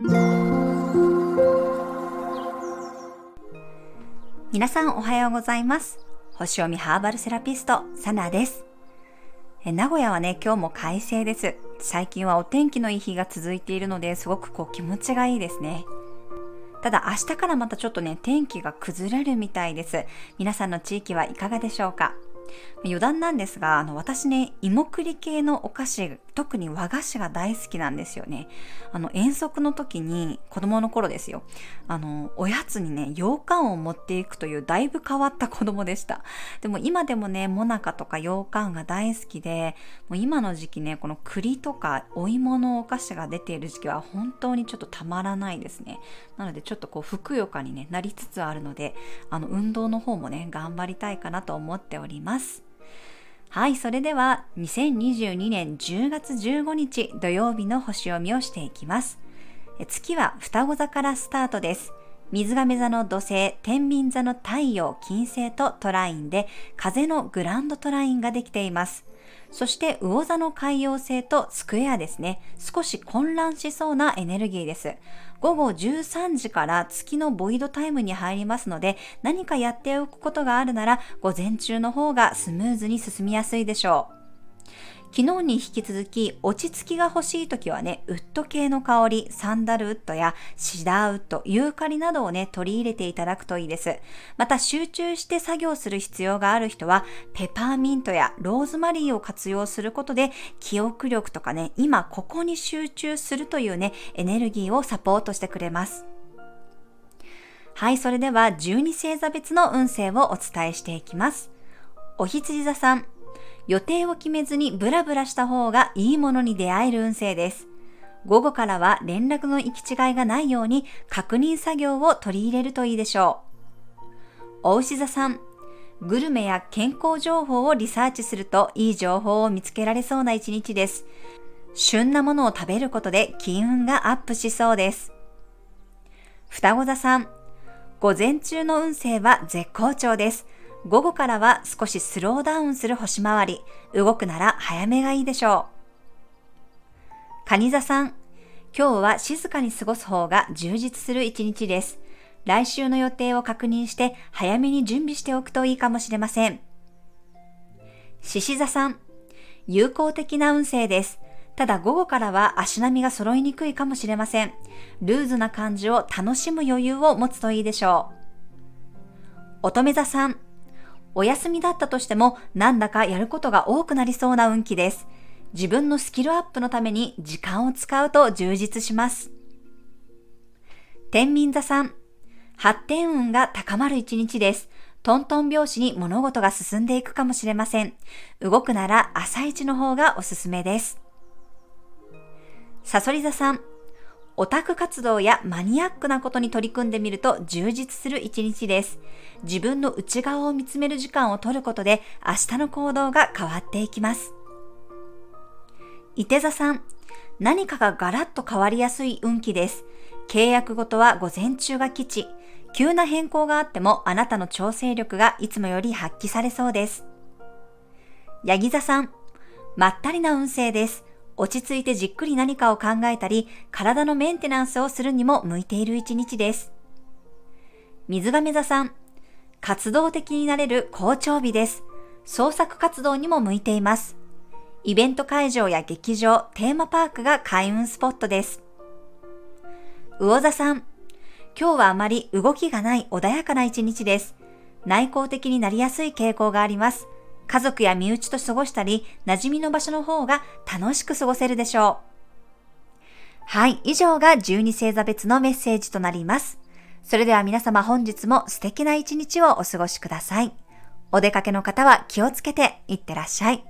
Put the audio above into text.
皆さんおはようございます。星読みハーバルセラピストサナです。え名古屋はね今日も快晴です。最近はお天気のいい日が続いているのですごくこう気持ちがいいですね。ただ明日からまたちょっとね天気が崩れるみたいです。皆さんの地域はいかがでしょうか？余談なんですが、あの、私ね、芋栗系のお菓子、特に和菓子が大好きなんですよね。あの、遠足の時に、子供の頃ですよ。あの、おやつにね、羊羹を持っていくという、だいぶ変わった子供でした。でも今でもね、もなかとか羊羹が大好きで、もう今の時期ね、この栗とかお芋のお菓子が出ている時期は本当にちょっとたまらないですね。なので、ちょっとこう、ふくよかに、ね、なりつつあるので、あの、運動の方もね、頑張りたいかなと思っております。はい、それでは2022年10月15日土曜日の星読みをしていきます。月は双子座からスタートです。水亀座の土星、天秤座の太陽、金星とトラインで風のグランドトラインができています。そして魚座の海洋星とスクエアですね。少し混乱しそうなエネルギーです。午後13時から月のボイドタイムに入りますので、何かやっておくことがあるなら、午前中の方がスムーズに進みやすいでしょう。昨日に引き続き落ち着きが欲しい時はね、ウッド系の香り、サンダルウッドやシダーウッド、ユーカリなどをね、取り入れていただくといいです。また集中して作業する必要がある人は、ペパーミントやローズマリーを活用することで、記憶力とかね、今ここに集中するというね、エネルギーをサポートしてくれます。はい、それでは12星座別の運勢をお伝えしていきます。お羊座さん、予定を決めずにブラブラした方がいいものに出会える運勢です。午後からは連絡の行き違いがないように確認作業を取り入れるといいでしょう。お牛座さん、グルメや健康情報をリサーチするといい情報を見つけられそうな一日です。旬なものを食べることで金運がアップしそうです。双子座さん、午前中の運勢は絶好調です。午後からは少しスローダウンする星回り、動くなら早めがいいでしょう。蟹座さん、今日は静かに過ごす方が充実する一日です。来週の予定を確認して早めに準備しておくといいかもしれません。獅子座さん、有効的な運勢です。ただ午後からは足並みが揃いにくいかもしれません。ルーズな感じを楽しむ余裕を持つといいでしょう。乙女座さん、お休みだったとしてもなんだかやることが多くなりそうな運気です。自分のスキルアップのために時間を使うと充実します。天秤座さん、発展運が高まる一日です。トントン拍子に物事が進んでいくかもしれません。動くなら朝一の方がおすすめです。サソリ座さん、オタク活動やマニアックなことに取り組んでみると充実する一日です。自分の内側を見つめる時間を取ることで明日の行動が変わっていきます。伊手座さん、何かがガラッと変わりやすい運気です。契約ごとは午前中が基地。急な変更があってもあなたの調整力がいつもより発揮されそうです。ヤギ座さん、まったりな運勢です。落ち着いてじっくり何かを考えたり、体のメンテナンスをするにも向いている一日です。水亀座さん、活動的になれる好調日です。創作活動にも向いています。イベント会場や劇場、テーマパークが開運スポットです。魚座さん、今日はあまり動きがない穏やかな一日です。内向的になりやすい傾向があります。家族や身内と過ごしたり、馴染みの場所の方が楽しく過ごせるでしょう。はい、以上が12星座別のメッセージとなります。それでは皆様本日も素敵な一日をお過ごしください。お出かけの方は気をつけていってらっしゃい。